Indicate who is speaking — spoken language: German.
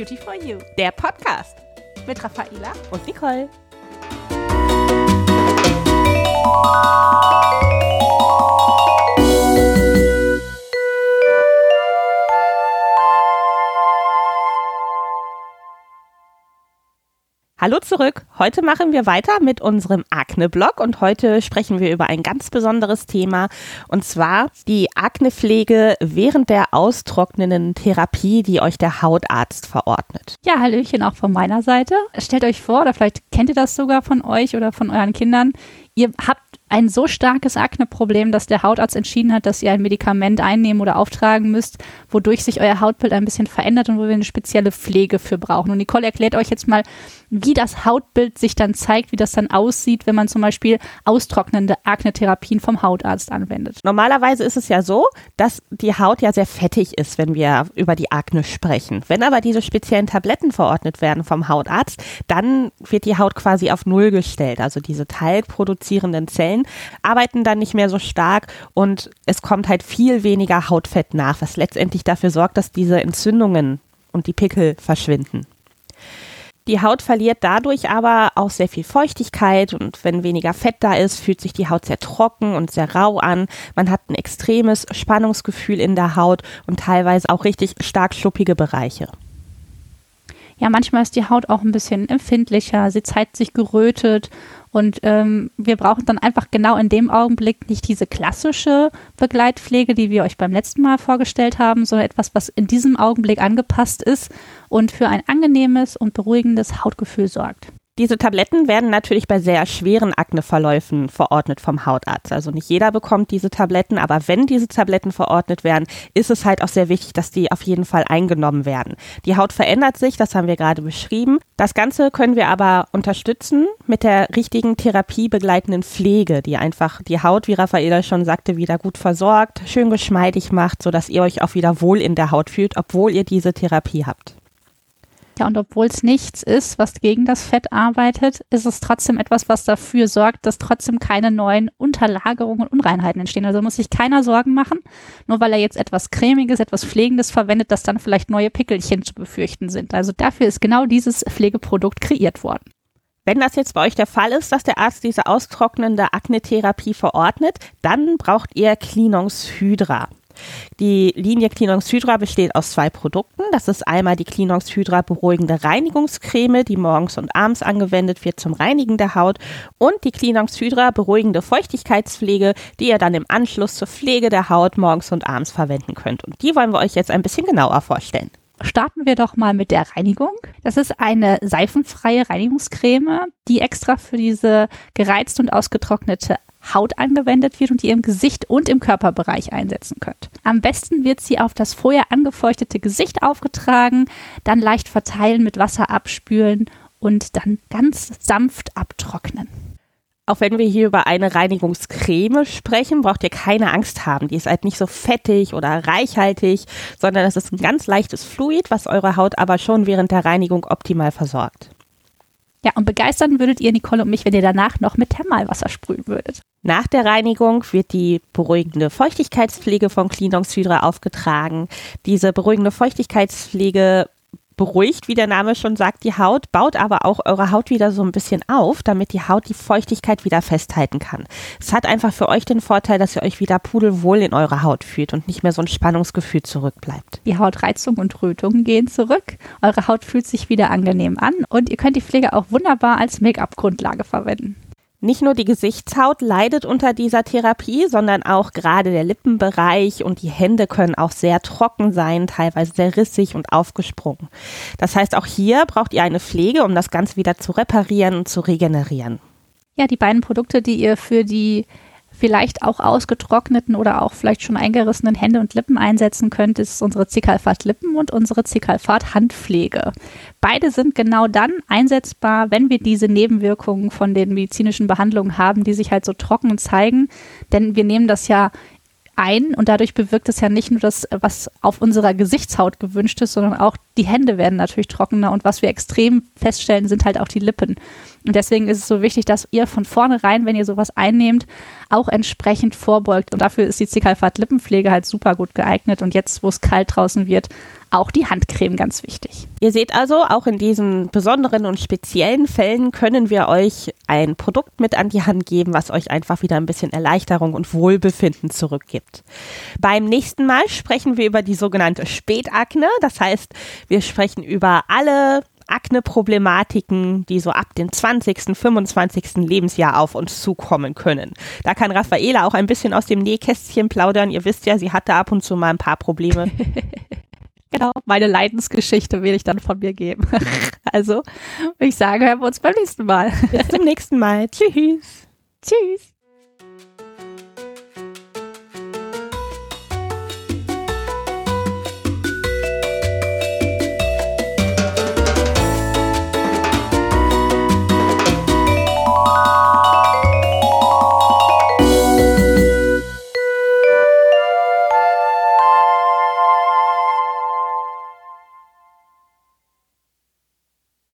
Speaker 1: Beauty for You,
Speaker 2: der Podcast
Speaker 1: mit Raffaela
Speaker 2: und Nicole. Hallo zurück. Heute machen wir weiter mit unserem Akne-Blog und heute sprechen wir über ein ganz besonderes Thema und zwar die Aknepflege während der austrocknenden Therapie, die euch der Hautarzt verordnet.
Speaker 1: Ja, Hallöchen auch von meiner Seite. Stellt euch vor, oder vielleicht kennt ihr das sogar von euch oder von euren Kindern. Ihr habt ein so starkes Akne-Problem, dass der Hautarzt entschieden hat, dass ihr ein Medikament einnehmen oder auftragen müsst, wodurch sich euer Hautbild ein bisschen verändert und wo wir eine spezielle Pflege für brauchen. Und Nicole erklärt euch jetzt mal, wie das Hautbild sich dann zeigt, wie das dann aussieht, wenn man zum Beispiel austrocknende Akne-Therapien vom Hautarzt anwendet.
Speaker 2: Normalerweise ist es ja so, dass die Haut ja sehr fettig ist, wenn wir über die Akne sprechen. Wenn aber diese speziellen Tabletten verordnet werden vom Hautarzt, dann wird die Haut quasi auf Null gestellt. Also diese talgproduzierenden Zellen Zellen arbeiten dann nicht mehr so stark und es kommt halt viel weniger Hautfett nach, was letztendlich dafür sorgt, dass diese Entzündungen und die Pickel verschwinden. Die Haut verliert dadurch aber auch sehr viel Feuchtigkeit und wenn weniger Fett da ist, fühlt sich die Haut sehr trocken und sehr rau an. Man hat ein extremes Spannungsgefühl in der Haut und teilweise auch richtig stark schuppige Bereiche.
Speaker 1: Ja, manchmal ist die Haut auch ein bisschen empfindlicher, sie zeigt sich gerötet und ähm, wir brauchen dann einfach genau in dem Augenblick nicht diese klassische Begleitpflege, die wir euch beim letzten Mal vorgestellt haben, sondern etwas, was in diesem Augenblick angepasst ist und für ein angenehmes und beruhigendes Hautgefühl sorgt.
Speaker 2: Diese Tabletten werden natürlich bei sehr schweren Akneverläufen verordnet vom Hautarzt. Also nicht jeder bekommt diese Tabletten, aber wenn diese Tabletten verordnet werden, ist es halt auch sehr wichtig, dass die auf jeden Fall eingenommen werden. Die Haut verändert sich, das haben wir gerade beschrieben. Das Ganze können wir aber unterstützen mit der richtigen therapiebegleitenden Pflege, die einfach die Haut, wie Raffaela schon sagte, wieder gut versorgt, schön geschmeidig macht, sodass ihr euch auch wieder wohl in der Haut fühlt, obwohl ihr diese Therapie habt.
Speaker 1: Ja, und obwohl es nichts ist, was gegen das Fett arbeitet, ist es trotzdem etwas, was dafür sorgt, dass trotzdem keine neuen Unterlagerungen und Unreinheiten entstehen. Also muss sich keiner Sorgen machen, nur weil er jetzt etwas Cremiges, etwas Pflegendes verwendet, dass dann vielleicht neue Pickelchen zu befürchten sind. Also dafür ist genau dieses Pflegeprodukt kreiert worden.
Speaker 2: Wenn das jetzt bei euch der Fall ist, dass der Arzt diese austrocknende Akne-Therapie verordnet, dann braucht ihr Hydra. Die Linie Cleanox Hydra besteht aus zwei Produkten. Das ist einmal die Cleanox Hydra beruhigende Reinigungscreme, die morgens und abends angewendet wird zum Reinigen der Haut und die Cleanox Hydra beruhigende Feuchtigkeitspflege, die ihr dann im Anschluss zur Pflege der Haut morgens und abends verwenden könnt. Und die wollen wir euch jetzt ein bisschen genauer vorstellen
Speaker 1: starten wir doch mal mit der Reinigung. Das ist eine seifenfreie Reinigungscreme, die extra für diese gereizte und ausgetrocknete Haut angewendet wird und ihr im Gesicht und im Körperbereich einsetzen könnt. Am besten wird sie auf das vorher angefeuchtete Gesicht aufgetragen, dann leicht verteilen, mit Wasser abspülen und dann ganz sanft abtrocknen.
Speaker 2: Auch wenn wir hier über eine Reinigungscreme sprechen, braucht ihr keine Angst haben. Die ist halt nicht so fettig oder reichhaltig, sondern es ist ein ganz leichtes Fluid, was eure Haut aber schon während der Reinigung optimal versorgt.
Speaker 1: Ja, und begeistern würdet ihr Nicole und mich, wenn ihr danach noch mit Thermalwasser sprühen würdet.
Speaker 2: Nach der Reinigung wird die beruhigende Feuchtigkeitspflege von Cleanox Hydra aufgetragen. Diese beruhigende Feuchtigkeitspflege beruhigt, wie der Name schon sagt, die Haut, baut aber auch eure Haut wieder so ein bisschen auf, damit die Haut die Feuchtigkeit wieder festhalten kann. Es hat einfach für euch den Vorteil, dass ihr euch wieder pudelwohl in eurer Haut fühlt und nicht mehr so ein Spannungsgefühl zurückbleibt.
Speaker 1: Die Hautreizung und Rötungen gehen zurück, eure Haut fühlt sich wieder angenehm an und ihr könnt die Pflege auch wunderbar als Make-up-Grundlage verwenden.
Speaker 2: Nicht nur die Gesichtshaut leidet unter dieser Therapie, sondern auch gerade der Lippenbereich und die Hände können auch sehr trocken sein, teilweise sehr rissig und aufgesprungen. Das heißt, auch hier braucht ihr eine Pflege, um das Ganze wieder zu reparieren und zu regenerieren.
Speaker 1: Ja, die beiden Produkte, die ihr für die vielleicht auch ausgetrockneten oder auch vielleicht schon eingerissenen Hände und Lippen einsetzen könnt, ist unsere Zicalfat Lippen und unsere Zicalfat Handpflege. Beide sind genau dann einsetzbar, wenn wir diese Nebenwirkungen von den medizinischen Behandlungen haben, die sich halt so trocken zeigen. Denn wir nehmen das ja ein und dadurch bewirkt es ja nicht nur das, was auf unserer Gesichtshaut gewünscht ist, sondern auch die Hände werden natürlich trockener und was wir extrem feststellen, sind halt auch die Lippen. Und deswegen ist es so wichtig, dass ihr von vornherein, wenn ihr sowas einnehmt, auch entsprechend vorbeugt. Und dafür ist die Zickalfahrt Lippenpflege halt super gut geeignet. Und jetzt, wo es kalt draußen wird, auch die Handcreme ganz wichtig.
Speaker 2: Ihr seht also, auch in diesen besonderen und speziellen Fällen können wir euch ein Produkt mit an die Hand geben, was euch einfach wieder ein bisschen Erleichterung und Wohlbefinden zurückgibt. Beim nächsten Mal sprechen wir über die sogenannte Spätakne. Das heißt, wir sprechen über alle Akne-Problematiken, die so ab dem 20., 25. Lebensjahr auf uns zukommen können. Da kann Raffaela auch ein bisschen aus dem Nähkästchen plaudern. Ihr wisst ja, sie hatte ab und zu mal ein paar Probleme.
Speaker 1: genau, meine Leidensgeschichte will ich dann von mir geben. also, ich sage, hören wir uns beim nächsten Mal.
Speaker 2: Bis zum nächsten Mal. Tschüss.
Speaker 1: Tschüss.